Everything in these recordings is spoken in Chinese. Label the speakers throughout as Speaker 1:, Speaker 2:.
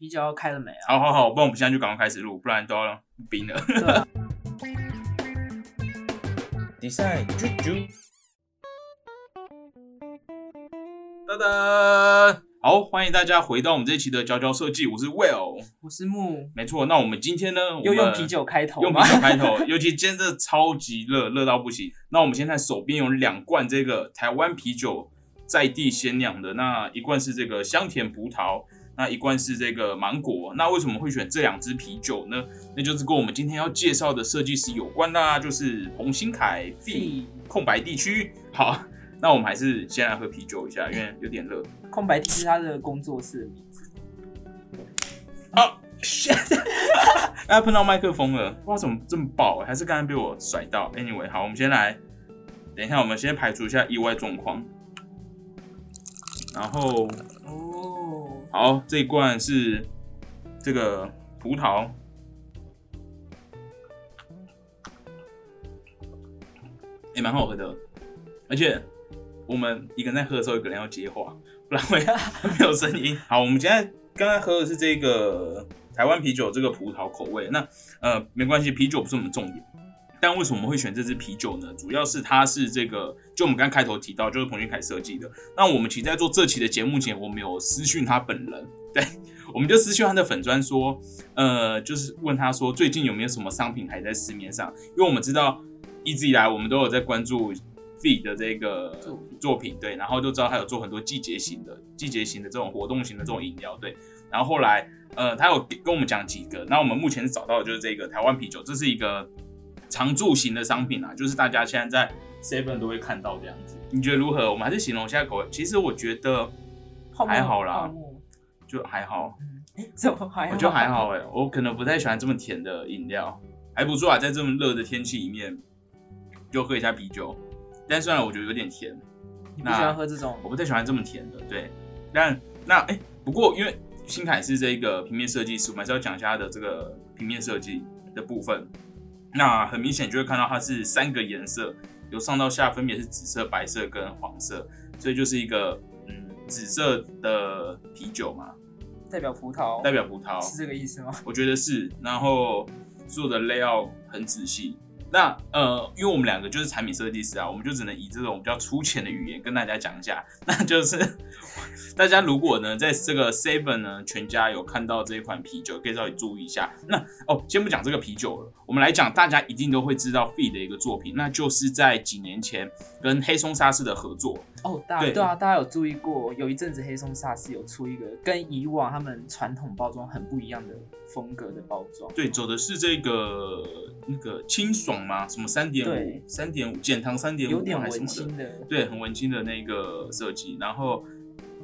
Speaker 1: 啤酒要开了没啊？
Speaker 2: 好好好，不然我们现在就赶快开始录，不然都要冰了。
Speaker 1: 对啊，
Speaker 2: 比赛啾啾，噔噔，好，欢迎大家回到我们这一期的佼佼设计，我是 Will，
Speaker 1: 我是木，
Speaker 2: 没错。那我们今天呢，
Speaker 1: 又用啤酒开头
Speaker 2: 用啤？酒开头，尤其今天这超级热，热到不行。那我们现在手边有两罐这个台湾啤酒在地鲜酿的，那一罐是这个香甜葡萄，那一罐是这个芒果。那为什么会选这两支啤酒呢？那就是跟我们今天要介绍的设计师有关啦，就是彭新凯 B 空白地区。好，那我们还是先来喝啤酒一下，因为有点热。
Speaker 1: 空白地区他的工作室的名字。
Speaker 2: 啊！大家碰到麦克风了，哇怎么这么爆，还是刚才被我甩到。Anyway，好，我们先来，等一下，我们先排除一下意外状况。然后，
Speaker 1: 哦，
Speaker 2: 好，这一罐是这个葡萄，也蛮好喝的，而且我们一个人在喝的时候，一个人要接话，不然会 没有声音。好，我们现在刚刚喝的是这个台湾啤酒这个葡萄口味，那呃没关系，啤酒不是我们重点。但为什么会选这支啤酒呢？主要是它是这个，就我们刚开头提到，就是彭俊凯设计的。那我们其实在做这期的节目前，我们有私讯他本人，对，我们就私讯他的粉砖说，呃，就是问他说最近有没有什么商品还在市面上？因为我们知道一直以来我们都有在关注 Feed 的这个
Speaker 1: 作品，
Speaker 2: 对，然后就知道他有做很多季节型的、季节型的这种活动型的这种饮料，对。然后后来，呃，他有跟我们讲几个，那我们目前是找到的就是这个台湾啤酒，这是一个常驻型的商品啊，就是大家现在在 Seven 都会看到这样子。你觉得如何？我们还是形容一下口味。其实我觉得还好啦就还好，
Speaker 1: 怎么还好？
Speaker 2: 我觉得还好哎、我可能不太喜欢这么甜的饮料，还不错啊，在这么热的天气里面就喝一下啤酒。但虽然我觉得有点甜，
Speaker 1: 你不喜欢喝这种
Speaker 2: 我不太喜欢这么甜的，对。但那哎、不过因为新凯是这个平面设计师，我们还是要讲一下他的这个平面设计的部分。那很明显就会看到它是三个颜色，由上到下分别是紫色、白色跟黄色，所以就是一个嗯紫色的啤酒嘛，
Speaker 1: 代表葡萄？
Speaker 2: 代表葡萄，
Speaker 1: 是这个意思吗？
Speaker 2: 我觉得是，然后做的 layout 很仔细。那呃，因为我们两个就是产品设计师啊，我们就只能以这种比较粗浅的语言跟大家讲一下。那就是 大家如果呢在这个 Seven 呢全家有看到这一款啤酒，可以稍微注意一下。那哦，先不讲这个啤酒了，我们来讲大家一定都会知道 Feed 的一个作品，那就是在几年前跟黑松沙士的合作。
Speaker 1: 哦，大
Speaker 2: 对
Speaker 1: 对啊，大家有注意过，有一阵子黑松沙士有出一个跟以往他们传统包装很不一样的风格的包装。
Speaker 2: 对，走的是这个那个清爽吗？什么三点五
Speaker 1: 对、
Speaker 2: 三点五减糖三点五
Speaker 1: 有点
Speaker 2: 还是什么的？
Speaker 1: 文青的，
Speaker 2: 对，很文青的那个设计。然后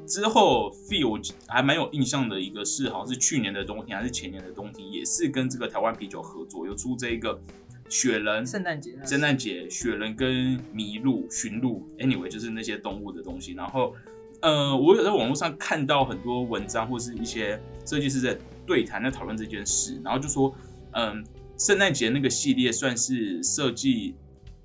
Speaker 2: 之后 Feel 我还蛮有印象的一个是，好像是去年的冬天还是前年的冬天，也是跟这个台湾啤酒合作，有出这一个雪人。
Speaker 1: 圣诞节那
Speaker 2: 圣诞节雪人跟麋鹿、驯鹿，anyway 就是那些动物的东西。然后，呃，我有在网络上看到很多文章或是一些设计师在对谈在讨论这件事，然后就说，嗯，圣诞节那个系列算是设计，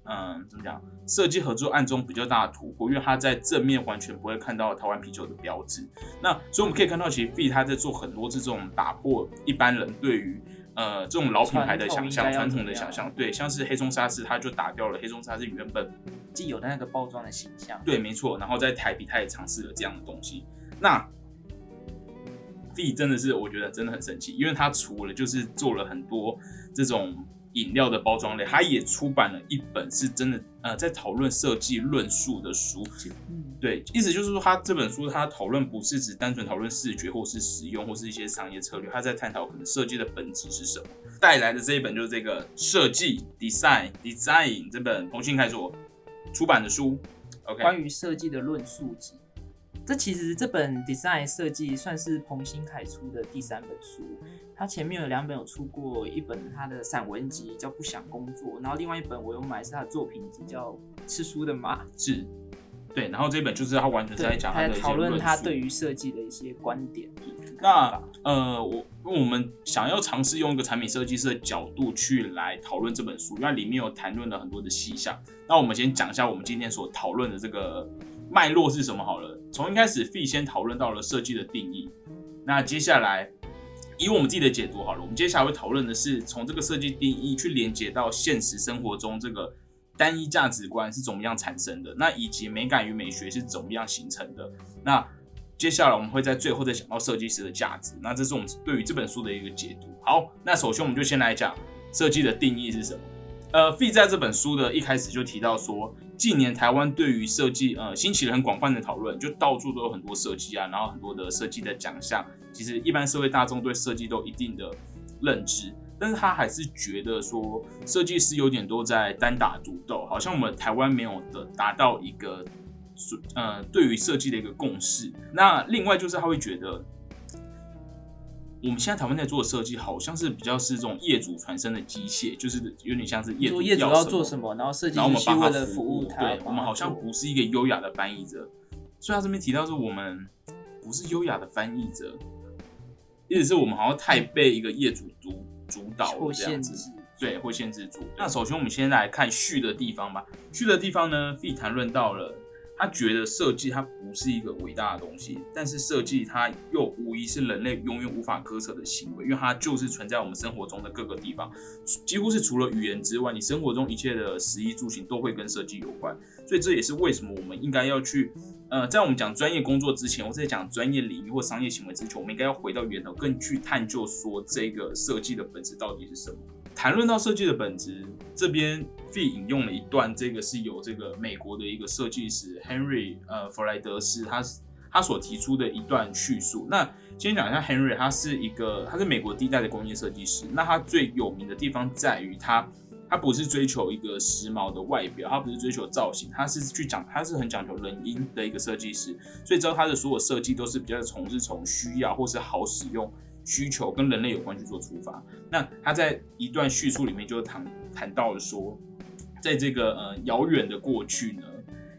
Speaker 2: 嗯，怎么讲？设计合作案中比较大的突破，因为它在正面完全不会看到台湾啤酒的标志。那所以我们可以看到，其实 B 他在做很多这种打破一般人对于呃这种老品牌的想象、传
Speaker 1: 统
Speaker 2: 的想象，对，像是黑松沙士，它就打掉了黑松沙士原本
Speaker 1: 既有的那个包装的形象。
Speaker 2: 对，没错。然后在台啤，它也尝试了这样的东西。那 V 真的是我觉得真的很神奇，因为他除了就是做了很多这种饮料的包装类，他也出版了一本是真的呃在讨论设计论述的书。
Speaker 1: 嗯，
Speaker 2: 对，意思就是说，他这本书他讨论不是只单纯讨论视觉或是使用或是一些商业策略，他在探讨可能设计的本质是什么。带来的这一本就是这个设计 design design 这本彭信开所出版的书。OK，
Speaker 1: 关于设计的论述集。这其实这本 design 设计算是彭新凯出的第三本书，他前面有两本有出过，一本他的散文集叫《不想工作》，然后另外一本我有买是他的作品集叫《吃书的马》，
Speaker 2: 是，对，然后这本就是他完全是在
Speaker 1: 讲，他
Speaker 2: 的
Speaker 1: 讨论他
Speaker 2: 述
Speaker 1: 对于设计的一些观点。
Speaker 2: 那呃，我我们想要尝试用一个产品设计师的角度去来讨论这本书，因为里面有谈论了很多的细项。那我们先讲一下我们今天所讨论的这个脉络是什么好了。从一开始，Fee 先讨论到了设计的定义，那接下来以我们自己的解读好了，我们接下来会讨论的是从这个设计定义去连接到现实生活中这个单一价值观是怎么样产生的，那以及美感与美学是怎么样形成的。那接下来我们会在最后再讲到设计师的价值，那这是我们对于这本书的一个解读。好，那首先我们就先来讲设计的定义是什么。呃，Fee 在这本书的一开始就提到说，近年台湾对于设计呃兴起了很广泛的讨论，就到处都有很多设计啊，然后很多的设计的奖项。其实一般社会大众对设计都有一定的认知，但是他还是觉得说设计师有点都在单打独斗，好像我们台湾没有的达到一个呃对于设计的一个共识。那另外就是他会觉得。我们现在台湾在做的设计，好像是比较是这种业主传声的机械，就是有点像是业主
Speaker 1: 业主要做
Speaker 2: 什
Speaker 1: 么，然后设计
Speaker 2: 然后我们帮
Speaker 1: 他
Speaker 2: 服
Speaker 1: 务。
Speaker 2: 对，我们好像不是一个优雅的翻译者。所以他这边提到是我们不是优雅的翻译者，意思是我们好像太被一个业主主主导这样子，对，会限制住。那首先我们先来看序的地方吧。序的地方呢，Fee 谈论到了。他觉得设计它不是一个伟大的东西，但是设计它又无疑是人类永远无法割舍的行为，因为它就是存在我们生活中的各个地方，几乎是除了语言之外，你生活中一切的食衣住行都会跟设计有关。所以这也是为什么我们应该要去，呃，在我们讲专业工作之前，或者讲专业领域或商业行为之前，我们应该要回到源头，更去探究说这个设计的本质到底是什么。谈论到设计的本质，这边 Fee 引用了一段，这个是有这个美国的一个设计师 Henry 呃弗莱德斯，他他所提出的一段叙述。那先讲一下 Henry，他是一个他是美国第一代的工业设计师。那他最有名的地方在于他他不是追求一个时髦的外表，他不是追求造型，他是去讲他是很讲求人因的一个设计师。所以知道他的所有设计都是比较从是从需要或是好使用。需求跟人类有关去做出发，那他在一段叙述里面就谈谈到了说，在这个呃遥远的过去呢，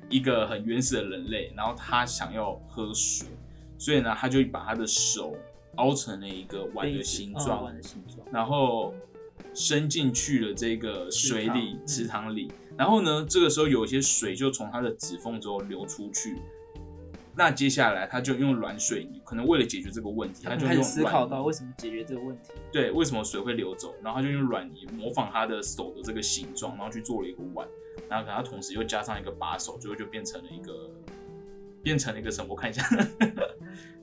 Speaker 2: 一个很原始的人类，然后他想要喝水，所以呢他就把他的手凹成了一个碗的形状，然后伸进去了这个水里池塘里，然后呢这个时候有一些水就从他的指缝中流出去。那接下来他就用软水泥，可能为了解决这个问题，他就用
Speaker 1: 思考到为什么解决这个问题。
Speaker 2: 对，为什么水会流走？然后他就用软泥模仿他的手的这个形状，然后去做了一个碗。然后可他同时又加上一个把手，最后就变成了一个，变成了一个什么？我看一下，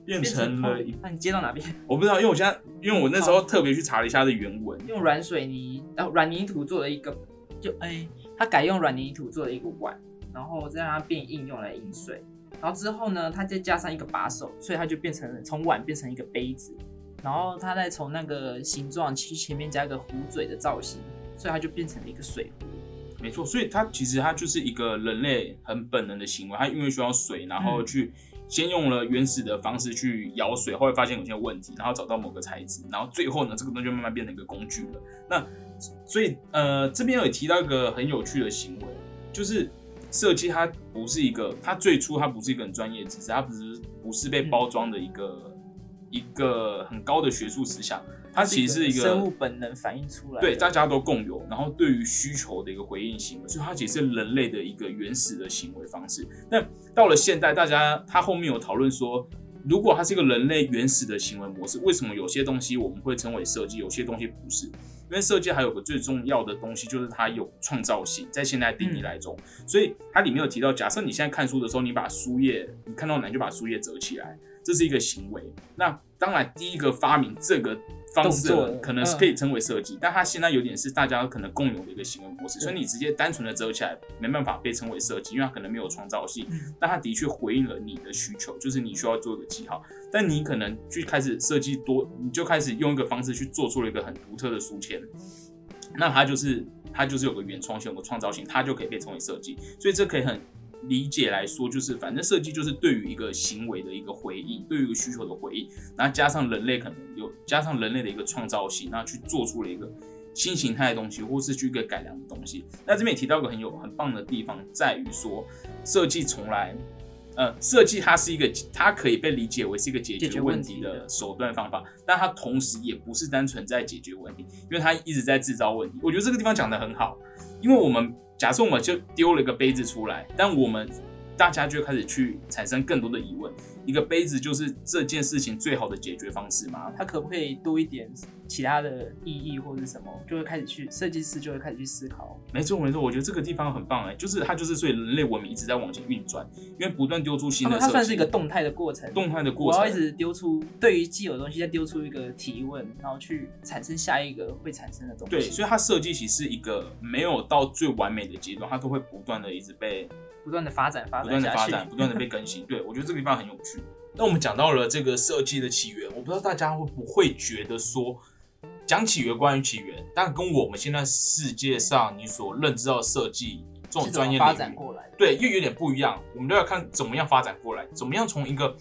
Speaker 2: 变成了。
Speaker 1: 那你接到哪边？
Speaker 2: 我不知道，因为我现在，因为我那时候特别去查了一下的原文，
Speaker 1: 用软水泥，然后软泥土做了一个，就哎，他改用软泥土做了一个碗，然后再让它变硬，用来饮水。然后之后呢，它再加上一个把手，所以它就变成了从碗变成一个杯子。然后它再从那个形状其实前面加一个壶嘴的造型，所以它就变成了一个水壶。
Speaker 2: 没错，所以它其实它就是一个人类很本能的行为。它因为需要水，然后去先用了原始的方式去舀水，后来发现有些问题，然后找到某个材质，然后最后呢，这个东西就慢慢变成一个工具了。那所以呃，这边有提到一个很有趣的行为，就是。设计它不是一个，它最初它不是一个很专业知识，它不是不是被包装的一个一个很高的学术思想，它其实是一个
Speaker 1: 生物本能反映出来，
Speaker 2: 对大家都共有，然后对于需求的一个回应行为，所以它其实是人类的一个原始的行为方式。那到了现代，大家他后面有讨论说。如果它是一个人类原始的行为模式，为什么有些东西我们会称为设计，有些东西不是？因为设计还有个最重要的东西，就是它有创造性，在现在定义来中，所以它里面有提到，假设你现在看书的时候，你把书页，你看到难就把书页折起来，这是一个行为。那当然，第一个发明这个。方式可能是可以称为设计，但它现在有点是大家可能共有的一个行为模式，所以你直接单纯的折起来没办法被称为设计，因为它可能没有创造性。但它的确回应了你的需求，就是你需要做一个记号，但你可能去开始设计多，你就开始用一个方式去做出了一个很独特的书签，那它就是它就是有个原创性、有个创造性，它就可以被称为设计。所以这可以很。理解来说，就是反正设计就是对于一个行为的一个回应，对于一个需求的回应，然后加上人类可能有加上人类的一个创造性，那去做出了一个新形态的东西，或是去一个改良的东西。那这边也提到个很有很棒的地方，在于说设计从来，呃，设计它是一个它可以被理解为是一个解决问题的手段方法，但它同时也不是单纯在解决问题，因为它一直在制造问题。我觉得这个地方讲的很好，因为我们。假设我们就丢了一个杯子出来，但我们大家就开始去产生更多的疑问，一个杯子就是这件事情最好的解决方式吗？
Speaker 1: 它可不可以多一点其他的意义或者什么？就会开始去设计师就会开始去思考。
Speaker 2: 没错没错，我觉得这个地方很棒哎，就是它就是所以人类文明一直在往前运转，因为不断丢出新的，
Speaker 1: 它算是一个动态的过程，
Speaker 2: 动态的过程，
Speaker 1: 我要一直丢出对于既有东西再丢出一个提问，然后去产生下一个会产生的东西。
Speaker 2: 对，所以它设计其实是一个没有到最完美的阶段，它都会不断的一直被。
Speaker 1: 不断的发展，发展
Speaker 2: 不断的发展，不断的被更新。对我觉得这个地方很有趣。那我们讲到了这个设计的起源，我不知道大家会不会觉得说，讲起源关于起源，但跟我们现在世界上你所认知到设计这种专业
Speaker 1: 发展过来，
Speaker 2: 对，又有点不一样。我们都要看怎么样发展过来，怎么样从一个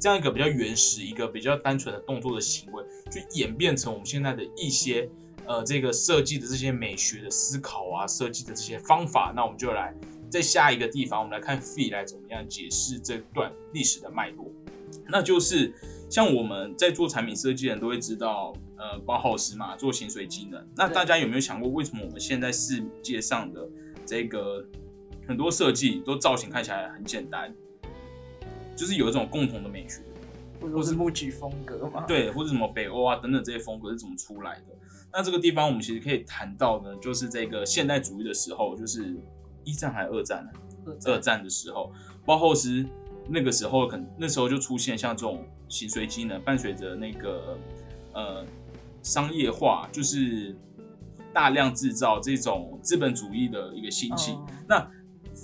Speaker 2: 这样一个比较原始、一个比较单纯的动作的行为，去演变成我们现在的一些呃这个设计的这些美学的思考啊，设计的这些方法。那我们就来。在下一个地方，我们来看 Fee 来怎么样解释这段历史的脉络。那就是像我们在做产品设计的人都会知道，呃，包豪斯嘛，做行水机能。那大家有没有想过，为什么我们现在世界上的这个很多设计都造型看起来很简单，就是有一种共同的美学，
Speaker 1: 或是木具风格嘛？
Speaker 2: 对，或者什么北欧啊等等这些风格是怎么出来的？那这个地方我们其实可以谈到呢，就是这个现代主义的时候，就是。一战还是二战呢？二战的时候，包后斯那个时候，可能那时候就出现像这种形随机呢，伴随着那个呃商业化，就是大量制造这种资本主义的一个兴起。那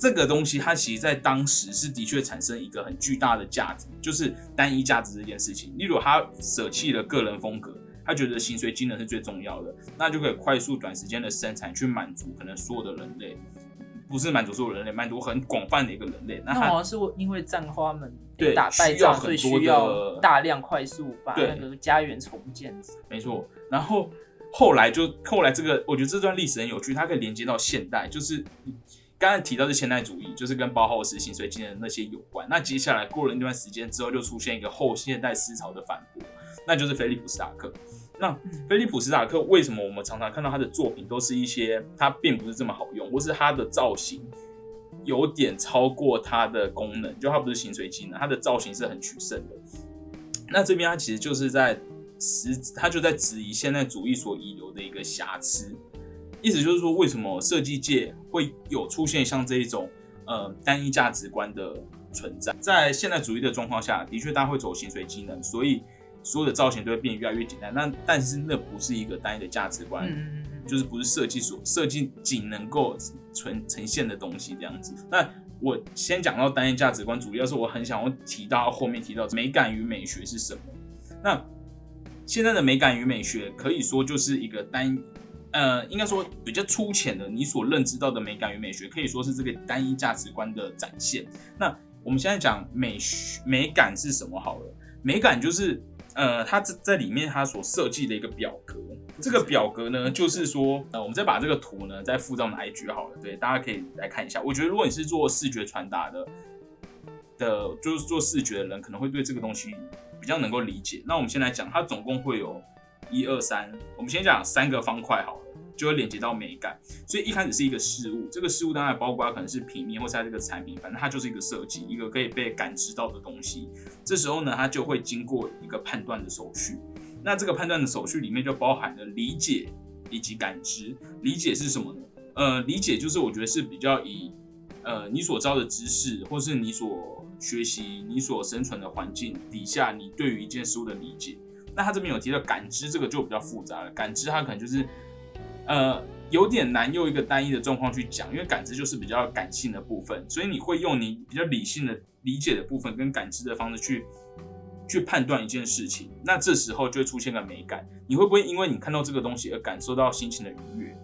Speaker 2: 这个东西，它其实在当时是的确产生一个很巨大的价值，就是单一价值这件事情。例如，他舍弃了个人风格，他觉得形随机能是最重要的，那就可以快速短时间的生产，去满足可能所有的人类。不是满足所有人类，满足很广泛的一个人类。
Speaker 1: 那好像是因为战花们打败仗，所以需要大量快速把那个家园重建。
Speaker 2: 没错。然后后来就后来这个，我觉得这段历史很有趣，它可以连接到现代，就是刚才提到的现代主义，就是跟包豪斯、形随机的那些有关。那接下来过了一段时间之后，就出现一个后现代思潮的反驳，那就是菲利普斯塔克。那菲利普斯塔克为什么我们常常看到他的作品都是一些他并不是这么好用，或是他的造型有点超过他的功能？就他不是形随机能，他的造型是很取胜的。那这边他其实就是在实，他就在质疑现代主义所遗留的一个瑕疵。意思就是说，为什么设计界会有出现像这一种呃单一价值观的存在？在现代主义的状况下，的确大家会走形随机能，所以。所有的造型都会变得越来越简单，那但是那不是一个单一的价值观，就是不是设计所设计仅能够呈呈现的东西这样子。那我先讲到单一价值观，主要是我很想要提到后面提到美感与美学是什么。那现在的美感与美学可以说就是一个单，呃，应该说比较粗浅的，你所认知到的美感与美学可以说是这个单一价值观的展现。那我们现在讲美学美感是什么好了，美感就是。呃，它这在里面，它所设计的一个表格，这个表格呢，就是说，呃，我们再把这个图呢，再附到哪一局好了，对，大家可以来看一下。我觉得，如果你是做视觉传达的，的，就是做视觉的人，可能会对这个东西比较能够理解。那我们先来讲，它总共会有一二三，我们先讲三个方块好了。就会连接到美感，所以一开始是一个事物，这个事物当然包括可能是平面或是它这个产品，反正它就是一个设计，一个可以被感知到的东西。这时候呢，它就会经过一个判断的手续。那这个判断的手续里面就包含了理解以及感知。理解是什么呢？呃，理解就是我觉得是比较以呃你所知道的知识，或是你所学习、你所生存的环境底下，你对于一件事物的理解。那他这边有提到感知，这个就比较复杂了。感知它可能就是。呃，有点难用一个单一的状况去讲，因为感知就是比较感性的部分，所以你会用你比较理性的理解的部分跟感知的方式去去判断一件事情。那这时候就会出现个美感，你会不会因为你看到这个东西而感受到心情的愉悦？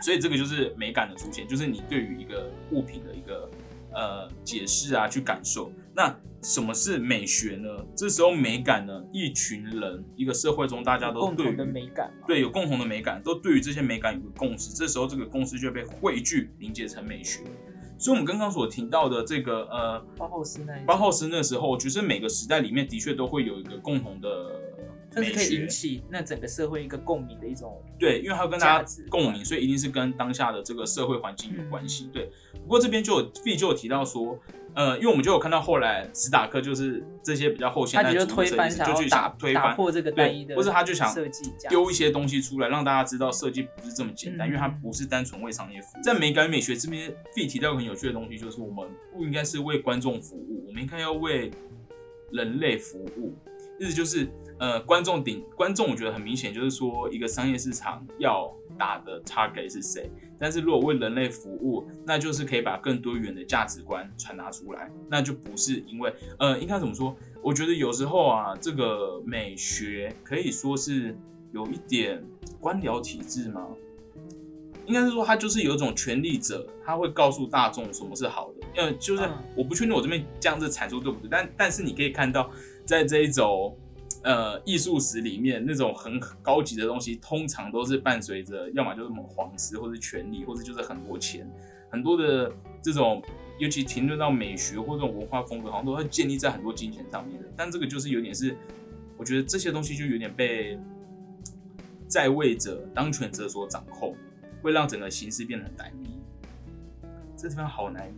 Speaker 2: 所以这个就是美感的出现，就是你对于一个物品的一个呃解释啊，去感受。那什么是美学呢？这时候美感呢，一群人一个社会中大家都共同
Speaker 1: 的美感，
Speaker 2: 对有共同的美感，都对于这些美感有个共识。这时候这个共识就被汇聚凝结成美学。所以，我们刚刚所提到的这个呃，
Speaker 1: 包浩斯那
Speaker 2: 包浩斯那时候，我觉得每个时代里面的确都会有一个共同的。
Speaker 1: 甚至可以引起那整个社会一个共鸣的一种
Speaker 2: 对，因为它跟大家共鸣，所以一定是跟当下的这个社会环境有关系。对，不过这边就有 B 就有提到说，呃，因为我们就有看到后来史塔克就是这些比较后现代主义设计师就去
Speaker 1: 想
Speaker 2: 推翻，
Speaker 1: 打破这个单一
Speaker 2: 对，
Speaker 1: 的，
Speaker 2: 或是他就想丢一些东西出来，让大家知道设计不是这么简单，
Speaker 1: 嗯
Speaker 2: 因为它不是单纯为商业服务。在美感美学这边，必提到很有趣的东西，就是我们不应该是为观众服务，我们应该要为人类服务。意思就是，呃，观众顶观众，我觉得很明显就是说，一个商业市场要打的 target 是谁。但是如果为人类服务，那就是可以把更多元的价值观传达出来，那就不是因为，呃，应该怎么说？我觉得有时候啊，这个美学可以说是有一点官僚体制吗？应该是说，他就是有一种权力者，他会告诉大众什么是好的。呃，就是
Speaker 1: 嗯
Speaker 2: 我不确定我这边这样子阐述对不对，但但是你可以看到，在这一种呃艺术史里面，那种很高级的东西，通常都是伴随着要么就是什么皇室，或是权力，或者就是很多钱，很多的这种，尤其评论到美学或这种文化风格，好像都会建立在很多金钱上面的。但这个就是有点是，我觉得这些东西就有点被在位者、当权者所掌控，会让整个形式变得很单一。这地方好难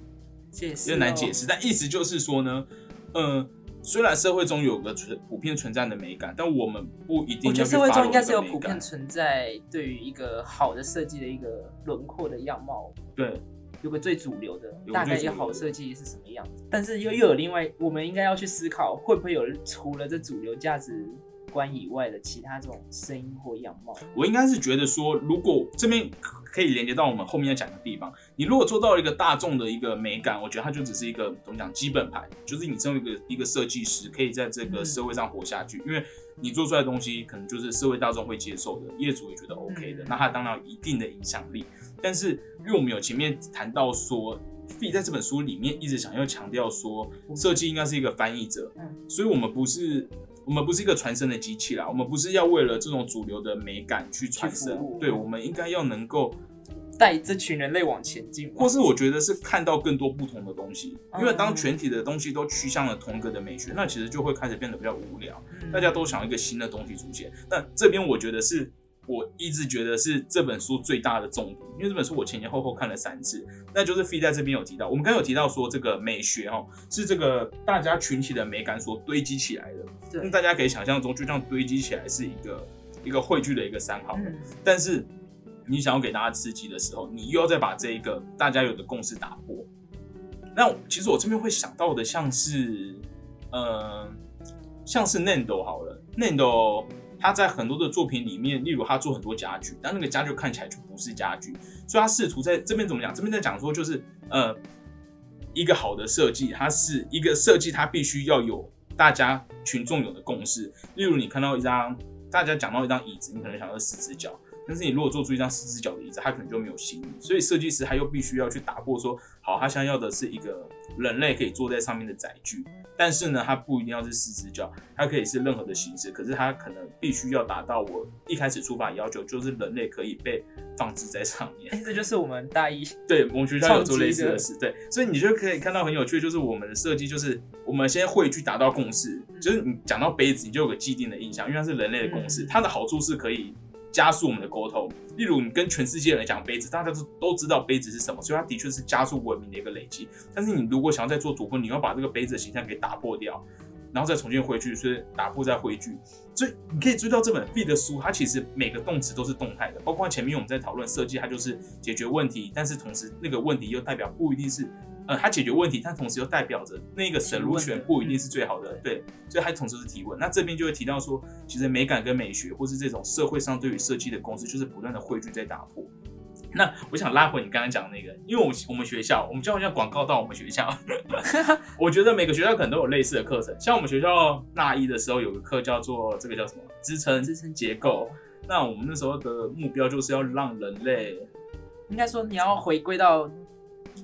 Speaker 1: 解释
Speaker 2: 有点难
Speaker 1: 哦
Speaker 2: 解释，但意思就是说呢，呃，虽然社会中有个存普遍存在的美感，但我们不一定
Speaker 1: 我觉得社会中应该是有普遍存在对于一个好的设计的一个轮廓的样貌，
Speaker 2: 对，
Speaker 1: 有个最主流的大概一个好设计是什么样子。但是又又有另外，我们应该要去思考，会不会有除了这主流价值观以外的其他这种声音或样貌？
Speaker 2: 我应该是觉得说，如果这边可以连接到我们后面要讲的地方，你如果做到一个大众的一个美感，我觉得它就只是一个怎么讲基本牌，就是你身为一个一个设计师，可以在这个
Speaker 1: 嗯。
Speaker 2: 社会上活下去，因为你做出来的东西可能就是社会大众会接受的，业主也觉得 OK 的，
Speaker 1: 嗯。
Speaker 2: 那它当然有一定的影响力。但是因为我们有前面谈到说。费在这本书里面一直想要强调说，设计应该是一个翻译者，
Speaker 1: 嗯。
Speaker 2: 所以我们不是我们不是一个传声的机器啦，我们不是要为了这种主流的美感去传声，对，我们应该要能够，
Speaker 1: 带这群人类往前进，
Speaker 2: 或是我觉得是看到更多不同的东西，
Speaker 1: 嗯
Speaker 2: 因为当全体的东西都趋向了同一个的美学，那其实就会开始变得比较无聊，
Speaker 1: 嗯
Speaker 2: 大家都想要一个新的东西出现。那这边我觉得是。我一直觉得是这本书最大的重点，因为这本书我前前后后看了三次，那就是 f 在这边有提到，我们刚刚有提到说这个美学哦，是这个大家群体的美感所堆积起来的，那，大家可以想象中，就这样堆积起来是一个一个汇聚的一个山好了。
Speaker 1: 嗯
Speaker 2: 但是你想要给大家刺激的时候，你又要再把这一个大家有的共识打破。那其实我这边会想到的，像是，呃，像是 Nando 好了，Nando 他在很多的作品里面，例如他做很多家具，但那个家具看起来就不是家具，所以他试图在这边怎么讲？这边在讲说，就是呃，一个好的设计，它是一个设计，它必须要有大家群众有的共识。例如，你看到一张，大家讲到一张椅子，你可能想到四只脚，但是你如果做出一张四只脚的椅子，它可能就没有新意。所以设计师他又必须要去打破说，好，他想要的是一个人类可以坐在上面的载具，但是呢，它不一定要是四只脚，它可以是任何的形式，可是它可能必须要达到我一开始出发要求，就是人类可以被放置在上面。
Speaker 1: 哎，这就是我们大一
Speaker 2: 对，我们学校有做类似的事，对，所以你就可以看到很有趣，就是我们的设计，就是我们先汇聚达到共识，就是你讲到杯子，你就有个既定的印象，因为它是人类的共识，
Speaker 1: 嗯
Speaker 2: 它的好处是可以加速我们的沟通。例如，你跟全世界人讲杯子，大家都都知道杯子是什么，所以它的确是加速文明的一个累积。但是你如果想要再做突破，你要把这个杯子的形象给打破掉，然后再重新汇聚，所以打破再汇聚。所以你可以追到这本 feed 的书，它其实每个动词都是动态的，包括前面我们在讨论设计，它就是解决问题，但是同时那个问题又代表不一定是，呃，它解决问题，但同时又代表着那个
Speaker 1: 提问
Speaker 2: solution 不一定是最好的，对，所以它同时是提问。那这边就会提到说，其实美感跟美学，或是这种社会上对于设计的公式，就是不断的汇聚在打破。那我想拉回你刚刚讲的那个，因为我我们学校，我们就好像广告到我们学校，我觉得每个学校可能都有类似的课程。像我们学校大一的时候有个课叫做这个叫什么支撑
Speaker 1: 支撑
Speaker 2: 结构。那我们那时候的目标就是要让人类，
Speaker 1: 应该说你要回归到，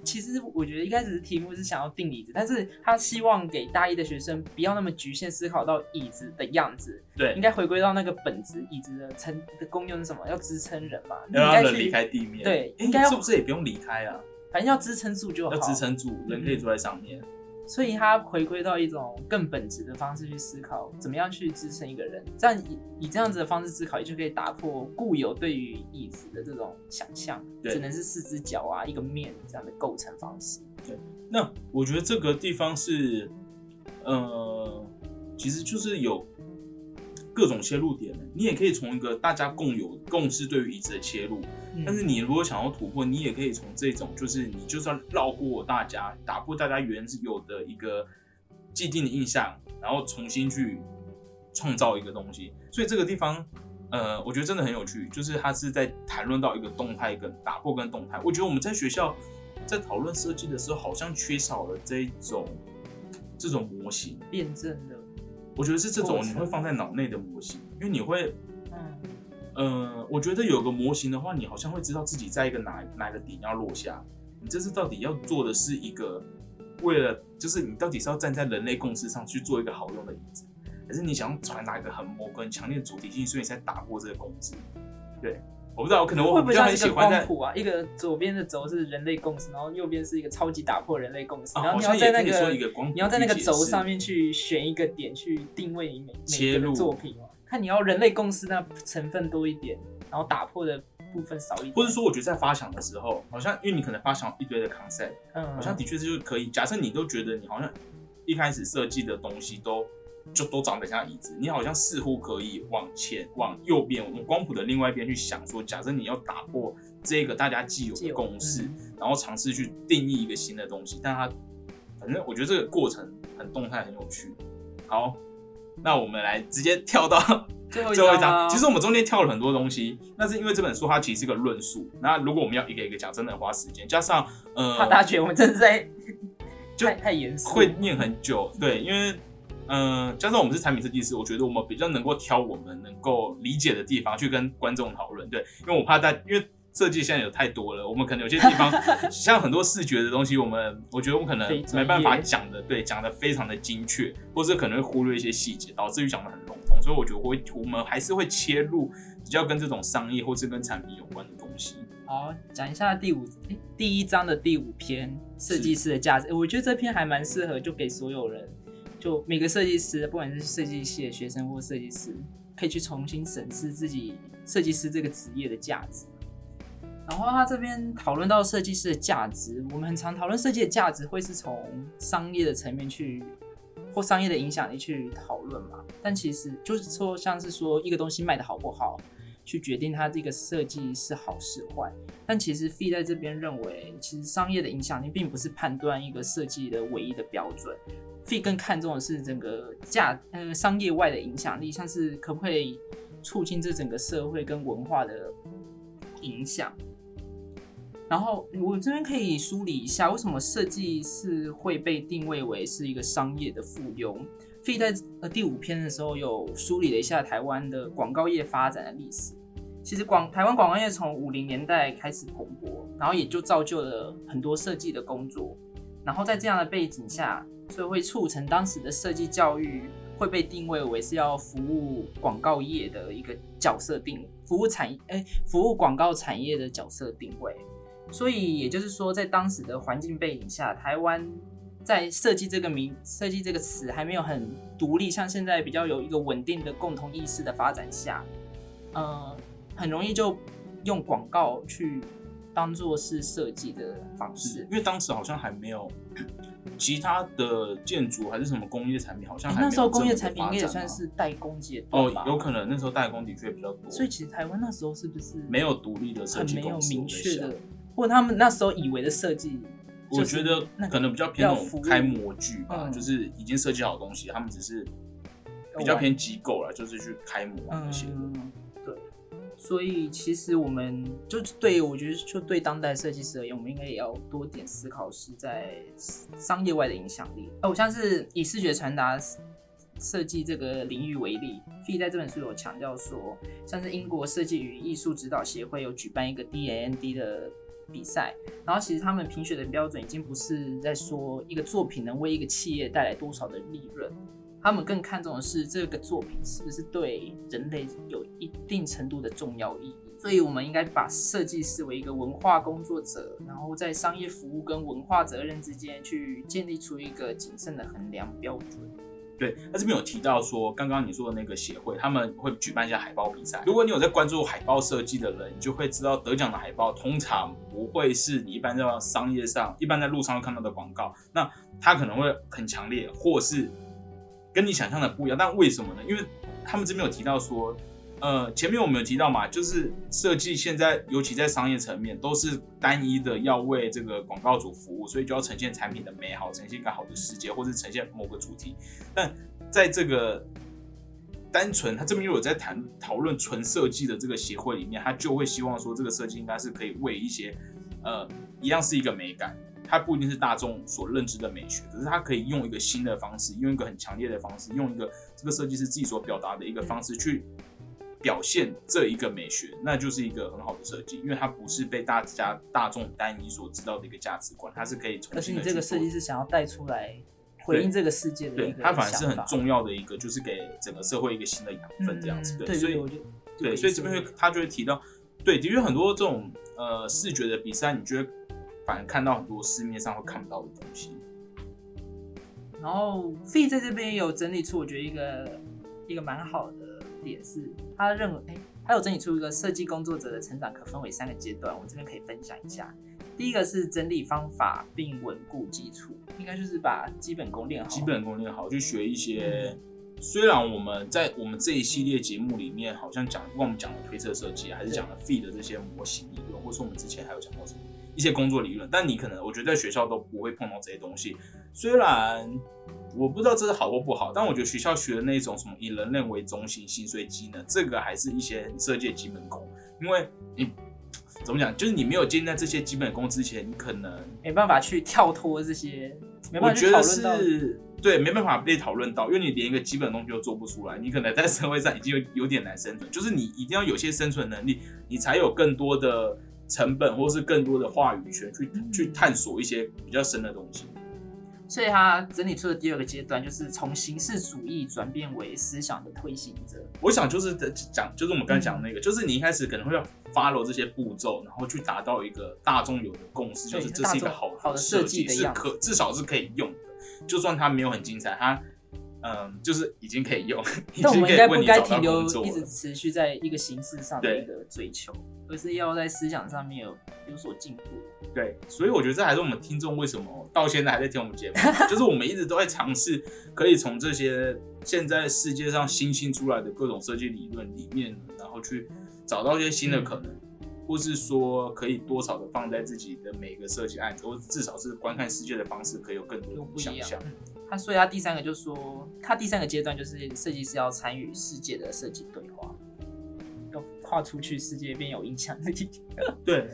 Speaker 1: 其实我觉得一开始的题目是想要定椅子，但是他希望给大一的学生不要那么局限思考到椅子的样子，
Speaker 2: 对
Speaker 1: 应，该回归到那个本质，椅子的撑的功用是什么？要支撑人嘛，应该去
Speaker 2: 让人离开地面。
Speaker 1: 对应该要
Speaker 2: 是不是也不用离开啊？
Speaker 1: 反正要支撑住就好，
Speaker 2: 要支撑住，人可以坐在上面。
Speaker 1: 所以他回归到一种更本质的方式去思考，怎么样去支撑一个人。这样以以这样子的方式思考，也就可以打破固有对于椅子的这种想象，
Speaker 2: 对
Speaker 1: 只能是四只脚啊，一个面这样的构成方式。
Speaker 2: 对那我觉得这个地方是，呃，其实就是有各种切入点的。你也可以从一个大家共有共识对于椅子的切入，
Speaker 1: 嗯
Speaker 2: 但是你如果想要突破，你也可以从这种，就是你就算绕过大家，打破大家原有的一个既定的印象，然后重新去创造一个东西。所以这个地方，呃，我觉得真的很有趣，就是它是在谈论到一个动态跟打破跟动态。我觉得我们在学校在讨论设计的时候，好像缺少了这一种这种模型。
Speaker 1: 辩证的，
Speaker 2: 我觉得是这种你会放在脑内的模型，因为你会
Speaker 1: 嗯，
Speaker 2: 呃，我觉得有个模型的话，你好像会知道自己在一个哪哪个点要落下。你这次到底要做的是一个，为了就是你到底是要站在人类共识上去做一个好用的椅子，还是你想要传达一个很模很强烈的主题性，所以你才打破这个共识？对，我不知道，可能我
Speaker 1: 会不会
Speaker 2: 比较
Speaker 1: 像一个
Speaker 2: 很喜欢在
Speaker 1: 光谱啊？一个左边的轴是人类共识，然后右边是一个超级打破人类共识，
Speaker 2: 啊，
Speaker 1: 然后你要在那个你要在那个轴上面去选一个点去定位你每每个
Speaker 2: 切入
Speaker 1: 的作品哦。看你要人类共识那成分多一点，然后打破的部分少一点，
Speaker 2: 或者说，我觉得在发想的时候，好像因为你可能发想一堆的 concept，
Speaker 1: 嗯，
Speaker 2: 好像的确是就可以。假设你都觉得你好像一开始设计的东西都就都长得像椅子，你好像似乎可以往前往右边，我们光谱的另外一边去想说，假设你要打破这个大家既有的
Speaker 1: 既有
Speaker 2: 共识，
Speaker 1: 嗯
Speaker 2: 然后尝试去定义一个新的东西，但它反正我觉得这个过程很动态，很有趣。好，那我们来直接跳到
Speaker 1: 最后
Speaker 2: 一
Speaker 1: 章啊
Speaker 2: 章，其实我们中间跳了很多东西，那是因为这本书它其实是个论述。那如果我们要一个一个讲，真的很花时间，加上呃，
Speaker 1: 怕大家觉得我们真的在
Speaker 2: 就
Speaker 1: 太太严肃，
Speaker 2: 会念很久，对，因为嗯、呃加上我们是产品设计师，我觉得我们比较能够挑我们能够理解的地方去跟观众讨论，对，因为我怕大，因为设计现在有太多了，我们可能有些地方 像很多视觉的东西，我们我觉得我们可能没办法讲的，对，讲的非常的精确，或者可能会忽略一些细节，导致于讲的很笼统，所以我觉得我会我们还是会切入比较跟这种商业或是跟产品有关的东西。
Speaker 1: 好，讲一下第五诶第一章的第五篇设计师的价值。诶我觉得这篇还蛮适合，就给所有人，就每个设计师，不管是设计系的学生或设计师，可以去重新审视自己设计师这个职业的价值。然后他这边讨论到设计师的价值，我们很常讨论设计的价值会是从商业的层面去，或商业的影响力去讨论嘛。但其实就是说，像是说一个东西卖的好不好，去决定它这个设计是好是坏。但其实 Fee 在这边认为，其实商业的影响力并不是判断一个设计的唯一的标准。Fee 更看重的是整个价呃商业外的影响力，像是可不可以促进这整个社会跟文化的影响。然后我这边可以梳理一下，为什么设计是会被定位为是一个商业的附庸。Fee 在呃第五篇的时候有梳理了一下台湾的广告业发展的历史。其实广台湾广告业从五零年代开始蓬勃，然后也就造就了很多设计的工作。然后在这样的背景下，所以会促成当时的设计教育会被定位为是要服务广告业的一个角色定，服务产哎服务广告产业的角色定位。所以也就是说，在当时的环境背景下，台湾在设计这个名设计这个词还没有很独立，像现在比较有一个稳定的共同意识的发展下，呃，很容易就用广告去当做是设计的方式。
Speaker 2: 因为当时好像还没有其他的建筑还是什么工业产品，好像
Speaker 1: 那时候工业产品应该也算是代工阶段
Speaker 2: 哦，，有可能那时候代工的确比较多，
Speaker 1: 所以其实台湾那时候是不是
Speaker 2: 没有独立的设计公司。
Speaker 1: 明确的，或者他们那时候以为的设计，
Speaker 2: 我觉得可能比较偏那种开模具吧，
Speaker 1: 嗯
Speaker 2: 就是已经设计好东西，他们只是比较偏机构了，就是去开模那些的。
Speaker 1: 嗯，对。所以其实我们就对我觉得，就对当代设计师而言，我们应该也要多点思考是在商业外的影响力。哦，像是以视觉传达设计这个领域为例，Fee 在这本书有强调说，像是英国设计与艺术指导协会有举办一个 DAND 的比赛，然后其实他们评选的标准已经不是在说一个作品能为一个企业带来多少的利润，他们更看重的是这个作品是不是对人类有一定程度的重要意义所以我们应该把设计视为一个文化工作者，然后在商业服务跟文化责任之间去建立出一个谨慎的衡量标准。
Speaker 2: 对，那这边有提到说，刚刚你说的那个协会，他们会举办一下海报比赛。如果你有在关注海报设计的人，你就会知道得奖的海报通常不会是你一般在商业上、一般在路上会看到的广告，那它可能会很强烈，或是跟你想象的不一样。但为什么呢？因为他们这边有提到说。呃，前面我们有提到嘛，就是设计现在尤其在商业层面都是单一的，要为这个广告主服务，所以就要呈现产品的美好，呈现一个好的世界，或是呈现某个主题。但在这个单纯，他这边又有在谈讨论纯设计的这个协会里面，他就会希望说，这个设计应该是可以为一些呃，一样是一个美感，它不一定是大众所认知的美学，可是它可以用一个新的方式，用一个很强烈的方式，用一个这个设计师自己所表达的一个方式去。表现这一个美学，那就是一个很好的设计，因为它不是被大家大众单一所知道的一个价值观，它是可以重新。而
Speaker 1: 且你这个设计师想要带出来回应这个世界的一个，
Speaker 2: 它反而是很重要的一个，就是给整个社会一个新的养分这样子。对，所以我就对，所以这边会他就会提到，对，的确很多这种呃视觉的比赛，你觉得反而看到很多市面上会看不到的东西。
Speaker 1: 然后 Fee 在这边有整理出，我觉得一个一个蛮好的。点是，他认为，哎，他有整理出一个设计工作者的成长可分为三个阶段，我这边可以分享一下。第一个是整理方法并稳固基础，应该就是把基本功练好。
Speaker 2: 基本功练好，去学一些。虽然我们在我们这一系列节目里面，好像讲，不管我们讲了推测设计，还是讲了 feed 的这些模型理论，或是我们之前还有讲过什么一些工作理论，但你可能我觉得在学校都不会碰到这些东西。虽然。我不知道这是好或不好，但我觉得学校学的那种什么以人类为中心心碎机能，这个还是一些设计基本功。因为你怎么讲，就是你没有建立在这些基本功之前，你可能
Speaker 1: 没办法去跳脱这些。
Speaker 2: 我觉得是对，没办法被讨论到，因为你连一个基本东西都做不出来，你可能在社会上已经有有点难生存。就是你一定要有些生存能力，你才有更多的成本，或是更多的话语权去去探索一些比较深的东西。
Speaker 1: 所以他整理出的第二个阶段，就是从形式主义转变为思想的推行者。
Speaker 2: 我想就是讲，就是我们刚才讲那个，就是你一开始可能会要 follow 这些步骤，然后去达到一个大众有的共识，就是这是一个好
Speaker 1: 好的设计
Speaker 2: 是可至少是可以用的，就算它没有很精彩，它嗯就是已经可以用。
Speaker 1: 但我们应该不该停留一直持续在一个形式上的一个追求。而是要在思想上面有有所进步。
Speaker 2: 对，所以我觉得这还是我们听众为什么到现在还在听我们节目，就是我们一直都在尝试，可以从这些现在世界上新兴出来的各种设计理论里面，然后去找到一些新的可能，或是说可以多少的放在自己的每个设计案子，或至少是观看世界的方式，可以有更多的想象。
Speaker 1: 他所以他第三个就说，他第三个阶段就是设计师要参与世界的设计对话。要跨出去，世界变有影响力。
Speaker 2: 对，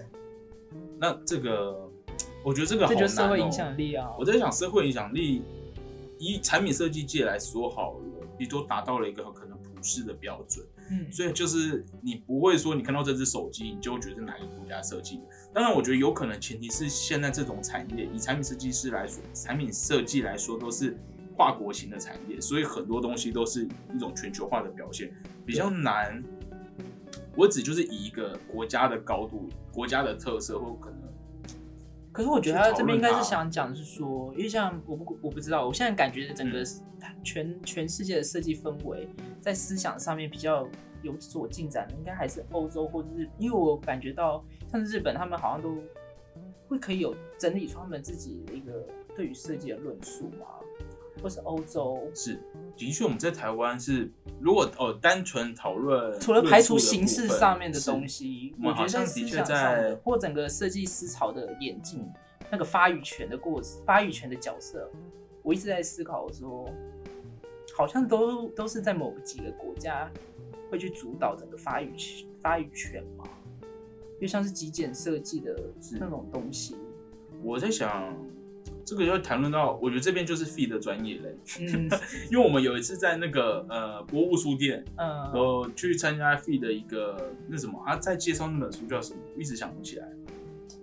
Speaker 2: 那这个，我觉得这个好就是。
Speaker 1: 社会影响力啊！
Speaker 2: 我在想，社会影响力以产品设计界来说好了，你都达到了一个可能普世的标准。嗯，所以就是你不会说你看到这只手机，你就觉得是哪个国家设计的。当然，我觉得有可能前提是现在这种产业，以产品设计师来说，产品设计来说都是跨国型的产业，所以很多东西都是一种全球化的表现，比较难。我只就是以一个国家的高度、国家的特色或可能，
Speaker 1: 可是我觉得他这边应该是想讲是说，因为像我不我不知道，我现在感觉整个全全世界的设计氛围在思想上面比较有所进展的，应该还是欧洲或者日，因为我感觉到像日本，他们好像都会可以有整理出他们自己的一个对于设计的论述嘛。或是欧洲
Speaker 2: 是，的确我们在台湾是，如果哦单纯讨论，
Speaker 1: 除了排除形式上面的东西，
Speaker 2: 我
Speaker 1: 觉得的确在或整个设计思潮的演进，那个发语权的过发语权的角色，我一直在思考说，好像都都是在某几个国家会去主导整个发语权发语权嘛，就像是极简设计的那种东西，
Speaker 2: 我在想。这个要谈论到，我觉得这边就是 feed 的专业类，因为我们有一次在那个呃博物书店，嗯，我去参加 feed 的一个那什么，他在介绍那本书叫什么，一直想不起来。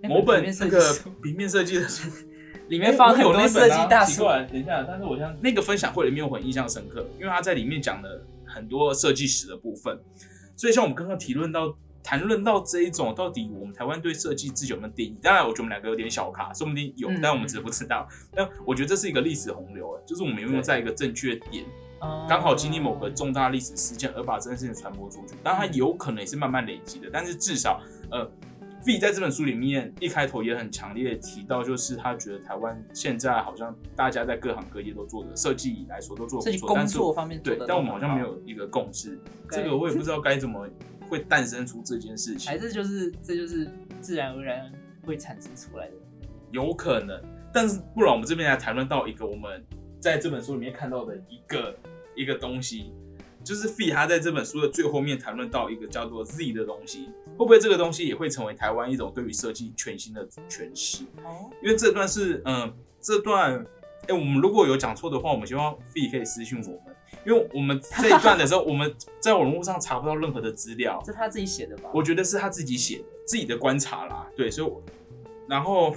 Speaker 2: 某本那个平面设计的书，
Speaker 1: 里面放很多设计大师。
Speaker 2: 等一下，但是我像那个分享会里面我很印象深刻，因为他在里面讲了很多设计史的部分，所以像我们刚刚提论到。谈论到这一种，到底我们台湾对设计自己有没有定义？当然，我觉得我们两个有点小卡，说不定有，
Speaker 1: 嗯
Speaker 2: 但我们只是不知道。但我觉得这是一个历史洪流，哎，就是我们有没有在一个正确的点，刚好经历某个重大历史事件而把这件事情传播出去。当然，它有可能也是慢慢累积的，但是至少，呃。V 在这本书里面一开头也很强烈提到，就是他觉得台湾现在好像大家在各行各业都做的设计来说都做
Speaker 1: 设计
Speaker 2: 得不错，但是
Speaker 1: 工作方面做
Speaker 2: 对，但我们好像没有一个共识。
Speaker 1: 对
Speaker 2: 这个我也不知道该怎么会诞生出这件事，情
Speaker 1: 还，是就是这就是自然而然会产生出来的。
Speaker 2: 有可能。但是不然，我们这边来谈论到一个我们在这本书里面看到的一个一个东西，就是 Fee 他在这本书的最后面谈论到一个叫做 Z 的东西，会不会这个东西也会成为台湾一种对于设计全新的诠释？
Speaker 1: 哦，
Speaker 2: 因为这段是嗯，这段哎、我们如果有讲错的话，我们希望 Fee 可以私信我们，因为我们这一段的时候，我们在网络上查不到任何的资料，
Speaker 1: 是他自己写的吧？
Speaker 2: 我觉得是他自己写的，自己的观察啦，对，所以我，然后，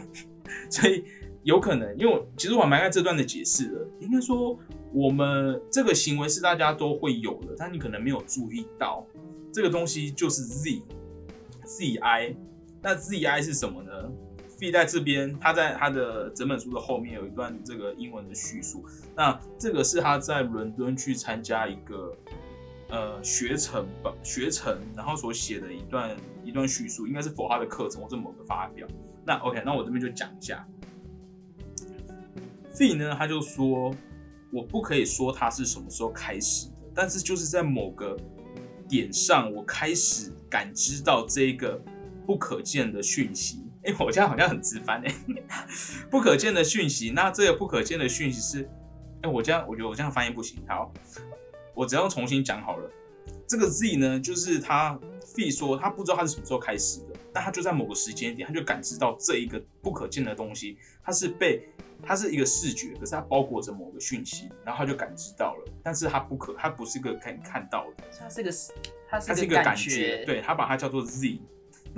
Speaker 2: 所以有可能，因为我其实我还蛮爱这段的解释的，应该说我们这个行为是大家都会有的，但你可能没有注意到，这个东西就是 Z Z I，那 Z I 是什么呢？V 在这边，他在他的整本书的后面有一段这个英文的叙述，那这个是他在伦敦去参加一个呃学程吧学程，然后所写的一段一段叙述，应该是否他的课程或者某个发表。那 OK，那我这边就讲一下。Z 呢，他就说，我不可以说他是什么时候开始的，但是就是在某个点上，我开始感知到这个不可见的讯息。哎、我现在好像很直翻哎、不可见的讯息。那这个不可见的讯息是，哎、我这样我觉得我这样翻译不行。好，我只要重新讲好了。这个 Z 呢，就是他 Fee 说他不知道他是什么时候开始的，但他就在某个时间点，他就感知到这一个不可见的东西，它是被它是一个视觉，可是它包裹着某个讯息，然后他就感知到了，但是它不可，它不是一个可以看到的，
Speaker 1: 它是个，它
Speaker 2: 它是一个感觉，对，他把它叫做 Z。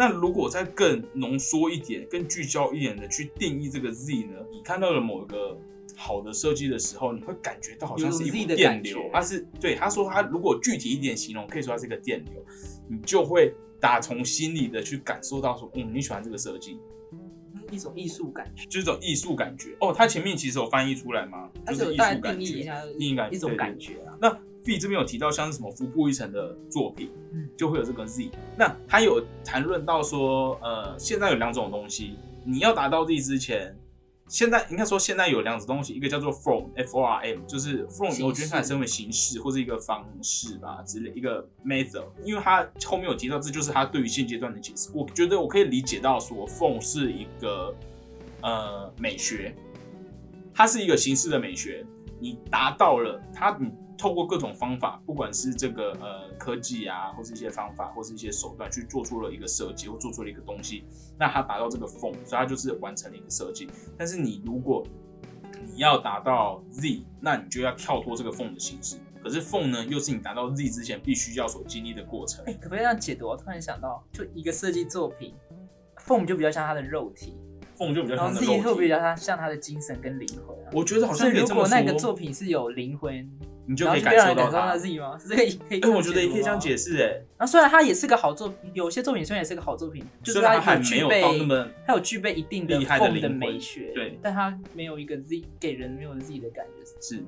Speaker 2: 那如果再更浓缩一点、更聚焦一点的去定义这个 Z 呢？你看到了某一个好的设计的时候，你会感觉到好像是一股电流它是对他说他如果具体一点形容，可以说它是一个电流，你就会打从心里的去感受到说，嗯，你喜欢这个设计，
Speaker 1: 一种艺术感觉。
Speaker 2: 就是一种艺术感觉。哦，它前面其实有翻译出来吗？
Speaker 1: 它
Speaker 2: 就是是艺
Speaker 1: 有大概
Speaker 2: 术感觉。
Speaker 1: 定义一下，
Speaker 2: 定义感
Speaker 1: 一种感觉啊。
Speaker 2: 那 V 这边有提到像是什么服部一层的作品，
Speaker 1: 嗯
Speaker 2: 就会有这个 Z。那他有谈论到说，呃，现在有两种东西，你要达到 Z 之前，现在应该说现在有两种东西，一个叫做 Form，F O R M，就是 Form，
Speaker 1: 形
Speaker 2: 我觉得它也称为形式或是一个方式吧之类，一个 method，因为他后面有提到，这就是他对于现阶段的解释。我觉得我可以理解到说，Form 是一个呃美学，它是一个形式的美学，你达到了它，你透过各种方法，不管是这个呃科技啊，或是一些方法，或是一些手段，去做出了一个设计，或做出了一个东西，那它达到这个 form，所以它就是完成了一个设计。但是你如果你要达到 Z，那你就要跳脱这个 form 的形式。可是 form 呢，又是你达到 Z 之前必须要所经历的过程。
Speaker 1: 可不可以这样解读？我突然想到，就一个设计作品，form 就比较像它的肉体，
Speaker 2: 就比较
Speaker 1: 然后
Speaker 2: 像的
Speaker 1: Z 会比。较像像他的精神跟灵魂啊。
Speaker 2: 我觉得好像
Speaker 1: 如果那个作，品是有灵魂，
Speaker 2: 你就可以感受到
Speaker 1: 后就让人感受到
Speaker 2: 它。
Speaker 1: Z 吗？是 这个可以？
Speaker 2: 哎、我觉得也可以这样
Speaker 1: 解。
Speaker 2: 释哎、
Speaker 1: 然后虽然它也是个好作品，有些作品虽然也是个好作品，就是
Speaker 2: 虽然它还
Speaker 1: 有具
Speaker 2: 没有到那
Speaker 1: 备
Speaker 2: 么
Speaker 1: 它有具备一定的
Speaker 2: 厉害的
Speaker 1: 美学，
Speaker 2: 对
Speaker 1: 但它没有一个 Z 给人没有 Z 的感觉，
Speaker 2: 是，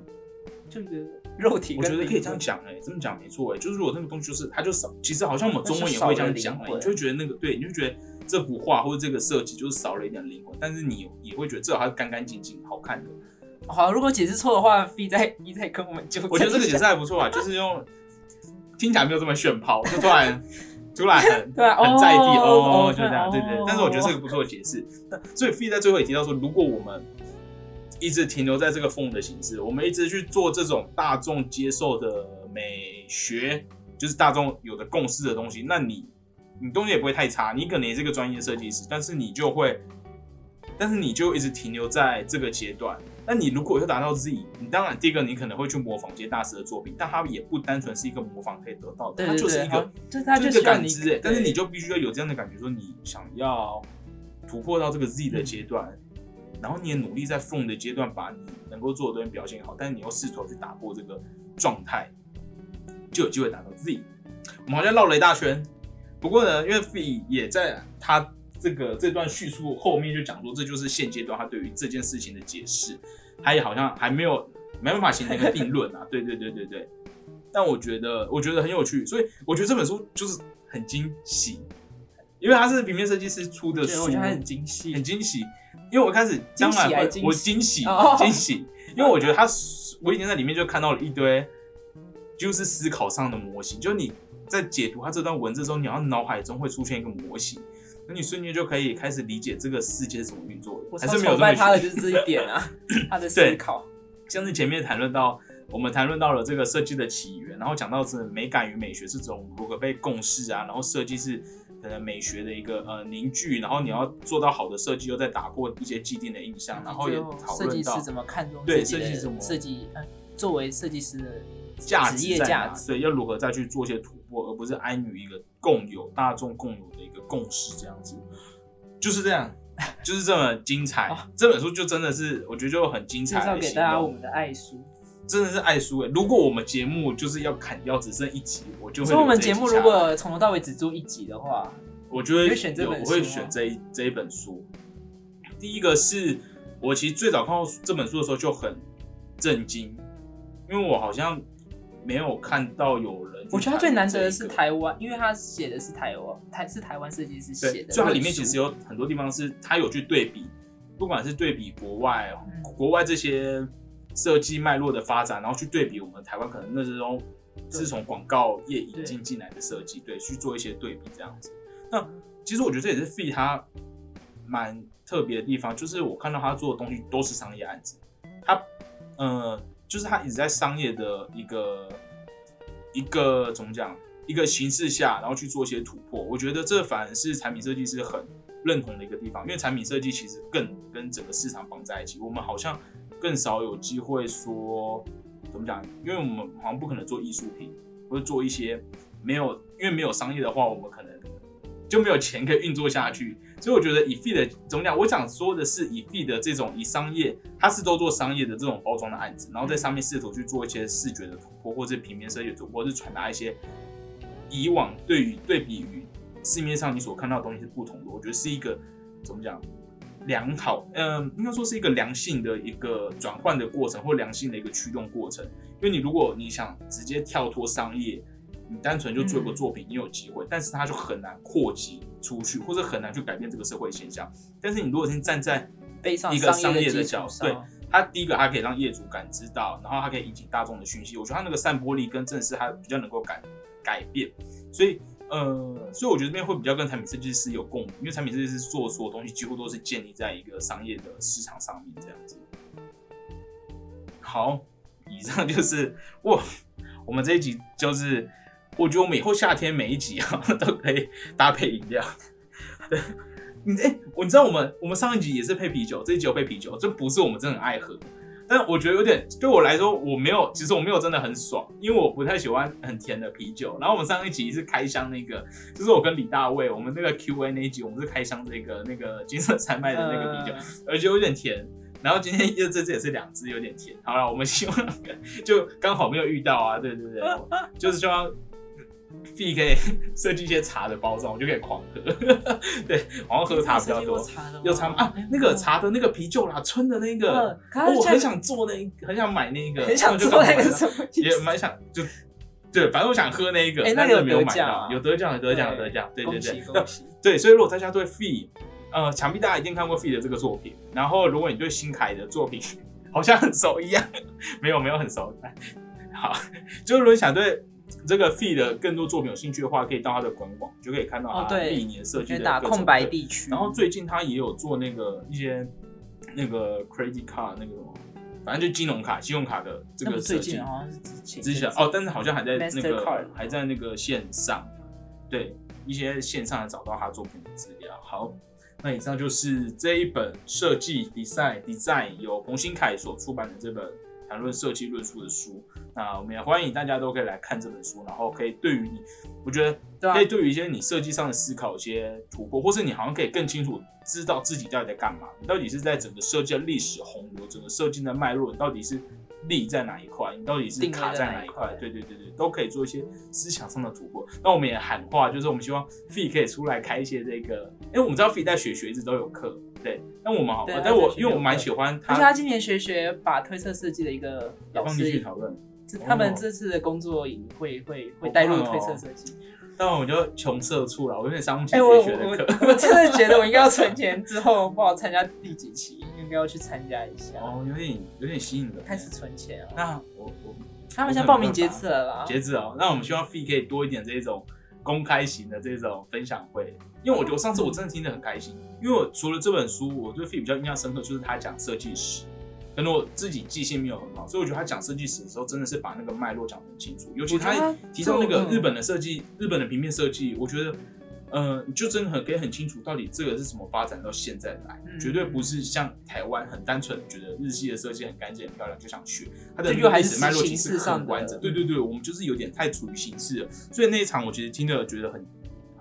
Speaker 1: 就一个肉体。
Speaker 2: 我觉得可以这样讲哎、这么讲没错哎、就是如果那个东西就是它就少，其实好像我们中文也会这样讲哎、你就会觉得那个对，你就觉得这幅画或者这个设计就是少了一点灵魂，但是你也会觉得至少它是干干净净、好看的。
Speaker 1: 好，如果解释错的话，B 再 V 再跟我们纠正。
Speaker 2: 我觉得这个解释还不错啊，就是用听起来没有这么炫炮，就突然突然很
Speaker 1: 对啊
Speaker 2: 很在地
Speaker 1: 哦
Speaker 2: 哦，就这样，对对
Speaker 1: 哦。
Speaker 2: 但是我觉得这个不错的解释。那所以 B 在最后也提到说，如果我们一直停留在这个风的形式，我们一直去做这种大众接受的美学，就是大众有的共识的东西，那你你东西也不会太差，你可能也是个专业设计师，但是你就会，但是你就一直停留在这个阶段。那你如果要达到 Z，你当然第一个你可能会去模仿这些大师的作品，但它也不单纯是一个模仿可以得到的，
Speaker 1: 对对对，
Speaker 2: 它就是一个
Speaker 1: 就是
Speaker 2: 感知哎，但是你就必须要有这样的感觉，说你想要突破到这个 Z
Speaker 1: 嗯
Speaker 2: 的阶段，然后你也努力在 From 的阶段把你能够做的东西表现好，但是你又试图去打破这个状态，就有机会达到 Z。我们好像绕了一大圈，不过呢，因为 Fee 也在他这个这段叙述后面就讲说，这就是现阶段他对于这件事情的解释，他也好像还没有没办法形成一个定论啊。对对对对对。但我觉得我觉得很有趣，所以我觉得这本书就是很惊喜，因为它是平面设计师出的书，
Speaker 1: 我觉得很惊喜，
Speaker 2: 很惊喜。因为我开始当然会我惊喜惊喜，因为我觉得他我已经在里面就看到了一堆就是思考上的模型，就你。在解读他这段文字的时候，你要脑海中会出现一个模型，那你瞬间就可以开始理解这个世界是怎么运作的。还是没有
Speaker 1: 拜他的就是这一点啊，他的思考。
Speaker 2: 像是前面谈论到，我们谈论到了这个设计的起源，然后讲到是美感与美学是种如何被共识啊，然后设计是可能美学的一个呃凝聚，然后你要做到好的设计，又在打破一些既定的印象，然后也讨论到
Speaker 1: 怎么看重
Speaker 2: 对
Speaker 1: 设
Speaker 2: 计怎么
Speaker 1: 设计，作为设计师的。
Speaker 2: 价
Speaker 1: 值在哪？
Speaker 2: 对，要如何再去做一些突破，而不是安于一个共有、大众共有的一个共识这样子，就是这样，就是这么精彩。这本书就真的是，我觉得就很精彩。
Speaker 1: 介绍给大家我们的爱书，
Speaker 2: 真的是爱书哎！如果我们节目就是要砍掉，只剩一集，我就会。
Speaker 1: 所以我们节目如果从头到尾只做一集的话，
Speaker 2: 我觉得
Speaker 1: 会选这本，
Speaker 2: 我会选这一这一本书。第一个是我其实最早看到这本书的时候就很震惊，因为我好像。没有看到有人。
Speaker 1: 我觉得他最难得的是台湾，因为他写的是台湾台是台湾设计师写的，
Speaker 2: 所以它里面其实有很多地方是他有去对比，不管是对比国外国外这些设计脉络的发展，然后去对比我们台湾可能那时候是从广告业引进进来的设计，对，去做一些对比这样子。那其实我觉得这也是 Fee 他蛮特别的地方，就是我看到他做的东西都是商业案子，他呃。就是他一直在商业的一个一个怎么讲一个形式下，然后去做一些突破。我觉得这反而是产品设计师很认同的一个地方，因为产品设计其实更跟整个市场绑在一起。我们好像更少有机会说怎么讲，因为我们好像不可能做艺术品，或者做一些没有因为没有商业的话，我们可能就没有钱可以运作下去。所以我觉得以 feed 怎么讲？我想说的是，以 feed 这种以商业，它是都做商业的这种包装的案子，然后在上面试图去做一些视觉的突破，或者平面设计突破，或是传达一些以往对于对比于市面上你所看到的东西是不同的。我觉得是一个怎么讲良好，嗯，应该说是一个良性的一个转换的过程，或良性的一个驱动过程。因为你如果你想直接跳脱商业，你单纯就做一个作品，你有机会，但是它就很难扩及出去，或者很难去改变这个社会现象。但是你如果是站在一个商业的角度，对它第一个它可以让业主感知到，然后它可以引起大众的讯息。我觉得它那个散播力跟正式它比较能够改改变。所以呃，所以我觉得这边会比较跟产品设计师有共鸣，因为产品设计师做所有东西几乎都是建立在一个商业的市场上面这样子。好，以上就是 哇，我们这一集就是。我觉得我们以后夏天每一集啊 都可以搭配饮料。你哎，我你知道我们我们上一集也是配啤酒，这一集有配啤酒，这不是我们真的很爱喝，但我觉得有点对我来说我没有，其实我没有真的很爽，因为我不太喜欢很甜的啤酒。然后我们上一集是开箱那个，就是我跟李大卫我们那个 Q A 那一集，我们是开箱这个那个 金色山脉的那个啤酒，而且有点甜。然后今天又这次也是两支有点甜。好了，我们希望 就刚好没有遇到啊，对对对，就是希望。B 可以设计一些茶的包装，我就可以狂喝。对，然后喝茶比较多。有茶啊，那个茶的那个啤酒啦，春的那个，我很想做那，很想买那个，
Speaker 1: 很想做那个什么，
Speaker 2: 也蛮想就对，反正我想喝那个，
Speaker 1: 但
Speaker 2: 是没有买到。有得奖，有得奖，有得奖，对对对，对，所以如果大家对 Fee，呃，想必大家一定看过 Fee 的这个作品。然后如果你对新凯的作品好像很熟一样，没有没有很熟。好，就是如果想对。这个 feed 更多作品有兴趣的话，可以到他的官网，就可以看到他历年设计的
Speaker 1: 打空白地区。
Speaker 2: 然后最近他也有做那个一些那个 credit card 那个什么，反正就金融卡、信用卡的这个设计。
Speaker 1: 好像是之前
Speaker 2: 之前哦，但是好像还在那个还在那个线上，对一些线上找到他作品的资料。好，那以上就是这一本设计 design design 由彭新凯所出版的这本。谈论设计论述的书，那我们也欢迎大家都可以来看这本书，然后可以对于你，我觉得可以对于一些你设计上的思考一些突破，或是你好像可以更清楚知道自己到底在干嘛，你到底是在整个设计的历史洪流，整个设计的脉络，你到底是立在哪一块？你到底是卡
Speaker 1: 在哪一
Speaker 2: 块
Speaker 1: 块？
Speaker 2: 对对对对，都可以做一些思想上的突破。那我们也喊话，就是我们希望 Fee 可以出来开一些这个，因为我们知道 Fee 在学学一直都有课，对，那我们好
Speaker 1: 对，
Speaker 2: 但我因为我蛮喜欢
Speaker 1: 而且他
Speaker 2: 他，
Speaker 1: 今年学学把推测设计的一个
Speaker 2: 也放进
Speaker 1: 老师
Speaker 2: 去讨论。
Speaker 1: 这他们
Speaker 2: 哦
Speaker 1: 这次的工作营会会会带入推测设计。
Speaker 2: 但我就穷社畜了，我有点上不起学学的
Speaker 1: 我
Speaker 2: 课。
Speaker 1: 我真的觉得我应该要存钱，之后不好参加第几期，应该要去参加一下，
Speaker 2: 哦，有点有点吸引人。
Speaker 1: 开始存钱啊。
Speaker 2: 那我我
Speaker 1: 他们现在报名截止了啦，
Speaker 2: 截止哦，那我们希望 Fee 可以多一点这种公开型的这种分享会，因为我觉得上次我真的听得很开心，因为我除了这本书，我对 Fee 比较印象深刻就是他讲设计史，可能我自己记性没有很好，所以我觉得他讲设计史的时候真的是把那个脉络讲得很清楚，尤其他提到那个日本的设计，日本的平面设计，我觉得。呃，你就真的很可以很清楚，到底这个是怎么发展到现在来，
Speaker 1: 嗯
Speaker 2: 绝对不是像台湾很单纯觉得日系的设计很干净很漂亮就想学，它的
Speaker 1: 这就还是
Speaker 2: 历史脉络其实
Speaker 1: 式上的
Speaker 2: 很完整。对对对，我们就是有点太处于形式了，所以那一场我其实听了觉得很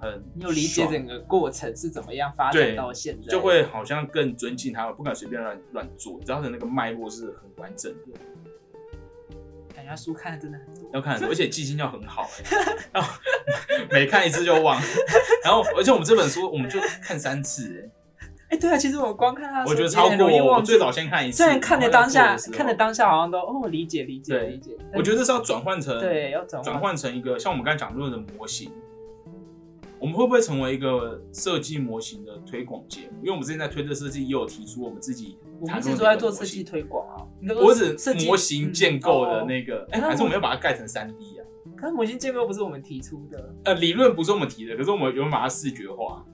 Speaker 2: 很
Speaker 1: 你有理解整个过程是怎么样发展到现在，
Speaker 2: 就会好像更尊敬他们，不敢随便乱乱做，知道他的那个脉络是很完整的，
Speaker 1: 感觉他书看的真的很多。
Speaker 2: 要看很多，而且记性要很好、欸，然后每看一次就忘，然后而且我们这本书我们就看三次、
Speaker 1: 哎、对啊，其实我光看他
Speaker 2: 我觉得超过我最早先看一次，
Speaker 1: 虽然看的当下，看的
Speaker 2: 的，
Speaker 1: 当下好像都哦理解理解理解，
Speaker 2: 我觉得是要转换成
Speaker 1: 对要转
Speaker 2: 转换成一个像我们刚才讲论的模型，我们会不会成为一个设计模型的推广节目？因为我们之前在推特设计也有提出我们自己
Speaker 1: 我们
Speaker 2: 谈论的
Speaker 1: 一直都在做设计推广啊，
Speaker 2: 我
Speaker 1: 只
Speaker 2: 模型建构的那个，哎、
Speaker 1: 那
Speaker 2: 还是我们要把它盖成三 D 啊？
Speaker 1: 可是模型建构不是我们提出的，
Speaker 2: 呃，理论不是我们提的，可是我们有把它视觉化。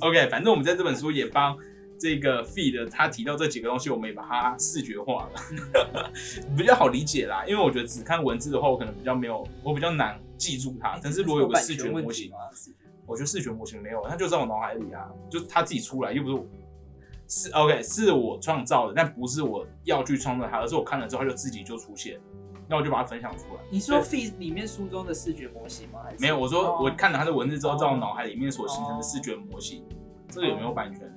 Speaker 2: OK，反正我们在这本书也帮这个 feed 他提到这几个东西，我们也把它视觉化了，比较好理解啦。因为我觉得只看文字的话，我可能比较没有，我比较难记住它。但是如果有个视觉模型，我觉得视觉模型没有，它就在我脑海里啊，就是它自己出来，又不是我。是 OK，是我创造的，但不是我要去创造它，而是我看了之后它就自己就出现，那我就把它分享出来。
Speaker 1: 你说
Speaker 2: 对
Speaker 1: feed 里面书中的视觉模型吗？还是
Speaker 2: 没有，我说
Speaker 1: 哦
Speaker 2: 我看了它的文字之后，
Speaker 1: 哦
Speaker 2: 在我脑海里面所形成的视觉模型，这个有没有版权？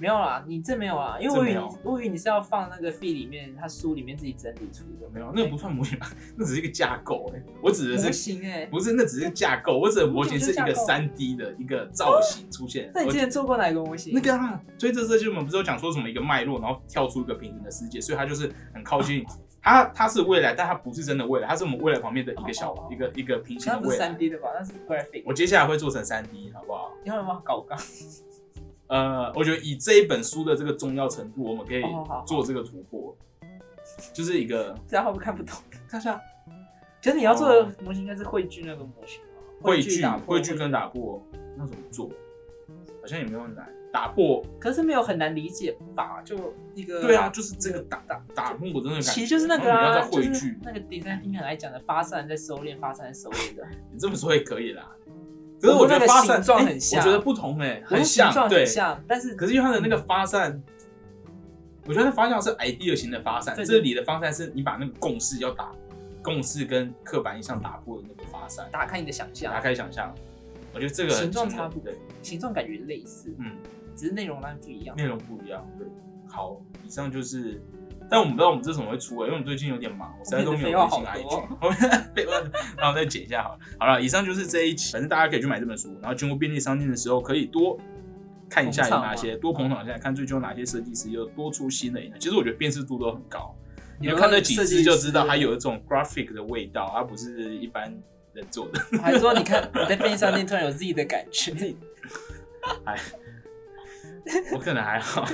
Speaker 1: 没有啦，你这没有啊，因为我以为我以为你是要放那个 feed 里面，他书里面自己整理出的，
Speaker 2: 没有，那个不算模型吧，那只是一个架构哎、我指的
Speaker 1: 模
Speaker 2: 是
Speaker 1: 型哎、
Speaker 2: 不是那只是架构，我指的模型是一个三 D 的一个造型出现。
Speaker 1: 那你之前做过哪个模型？
Speaker 2: 那个啊，所以这设计我们不是有讲说什么一个脉络，然后跳出一个平行的世界，所以它就是很靠近。它它是未来，但它不是真的未来，它是我们未来旁边的一个小
Speaker 1: 哦哦哦
Speaker 2: 一个一个平行
Speaker 1: 那不是
Speaker 2: 的未来
Speaker 1: 三。D 的吧？那是 graphic。
Speaker 2: 我接下来会做成三 D，好不好？
Speaker 1: 你有没有搞纲？
Speaker 2: 呃，我觉得以这一本书的这个重要程度，我们可以做这个突破，就是一个
Speaker 1: 这样会不会看不懂？看一下。可是你要做的模型应该是汇聚那个模型吗？
Speaker 2: 汇聚汇聚跟打破，那怎么做？好像也没有很难。打破，
Speaker 1: 可是没有很难理解吧？就一个
Speaker 2: 对啊，就是这个打
Speaker 1: 打
Speaker 2: 打破的那个感觉。
Speaker 1: 其实就是那个啊，那个 design thinking 来讲的发散在收敛，发散在收敛的。
Speaker 2: 你这么说也可以啦。可是我觉得发散
Speaker 1: 状
Speaker 2: 哎
Speaker 1: 很像
Speaker 2: 我觉得不同哎，
Speaker 1: 我
Speaker 2: 很像，对
Speaker 1: 很。像，但是
Speaker 2: 可是因为它的那个发散，我觉得它发散是 idea 型的发散，这里的发散是你把那个共识要打，共识跟刻板印象打破的那个发散，
Speaker 1: 打开你的想象
Speaker 2: 打，开想象。我觉得这个
Speaker 1: 形状差不多
Speaker 2: 对，
Speaker 1: 形状感觉类似，
Speaker 2: 嗯，
Speaker 1: 只是内容当然不一样。
Speaker 2: 内容不一样。对，好，以上就是。但我们不知道我们这什么会出欸，因为我们最近有点忙，我实在都没有微信
Speaker 1: 我们的废话
Speaker 2: IG。我们废话，然后再剪一下好了。好了，以上就是这一期，反正大家可以去买这本书，然后经过便利商店的时候可以多看一下有哪些，多捧场一下，看最近有哪些设计师又多出新的影。其实我觉得辨识度都很高，你就看那几支就知道它有一种 graphic 的味道，它不是一般人做的。
Speaker 1: 还是说你看我在便利商店突然有自己的感觉？
Speaker 2: 哎，我可能还好，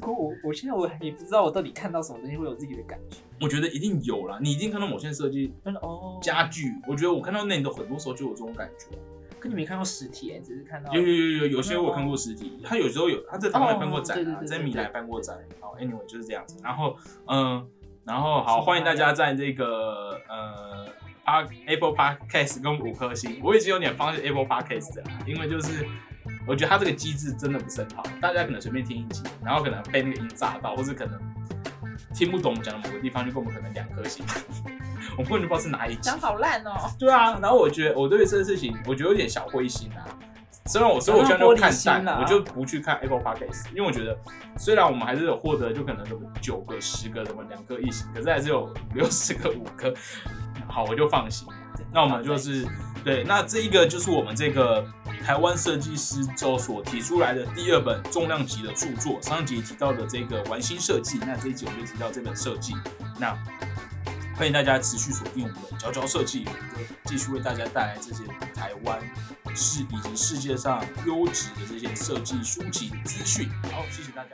Speaker 1: 可我我现在我也不知道我到底看到什么东西会有自己的感觉。
Speaker 2: 我觉得一定有啦。你一定看到某些设计
Speaker 1: 就是哦，
Speaker 2: 家具，我觉得我看到那里的很多时候就有这种感觉。
Speaker 1: 可你没看过实体、欸，只是看到
Speaker 2: 有有有有，有些我有看过实体，他有时候有他在台湾也办过展啊，在米兰
Speaker 1: 对
Speaker 2: 办过展。好，anyway 就是这样子。然后嗯，然后好，欢迎大家在这个呃 Apple Podcast 跟五颗星，我已经有点放弃 Apple Podcast 了，因为就是我觉得他这个机制真的不是很好，大家可能随便听一集，然后可能被那个音炸到，或是可能听不懂我们讲的某个地方，就给我们可能两颗星，我根本就不知道是哪一集
Speaker 1: 讲。好烂哦、
Speaker 2: 对啊，然后我觉得我对这个事情，我觉得有点小灰心啊。虽然我所以我现在就看淡，我就不去看 Apple Podcast，因为我觉得虽然我们还是有获得就可能有九个、十个，什么两颗一星，可是还是有五六十个五颗，好，我就放心。那我们就是对，那这一个就是我们这个台湾设计师周所提出来的第二本重量级的著作。上集提到的这个玩心设计，那这一集我们就提到这本设计。那欢迎大家持续锁定我们的佼佼设计，我们就继续为大家带来这些台湾世以及世界上优质的这些设计书籍资讯。好，谢谢大家。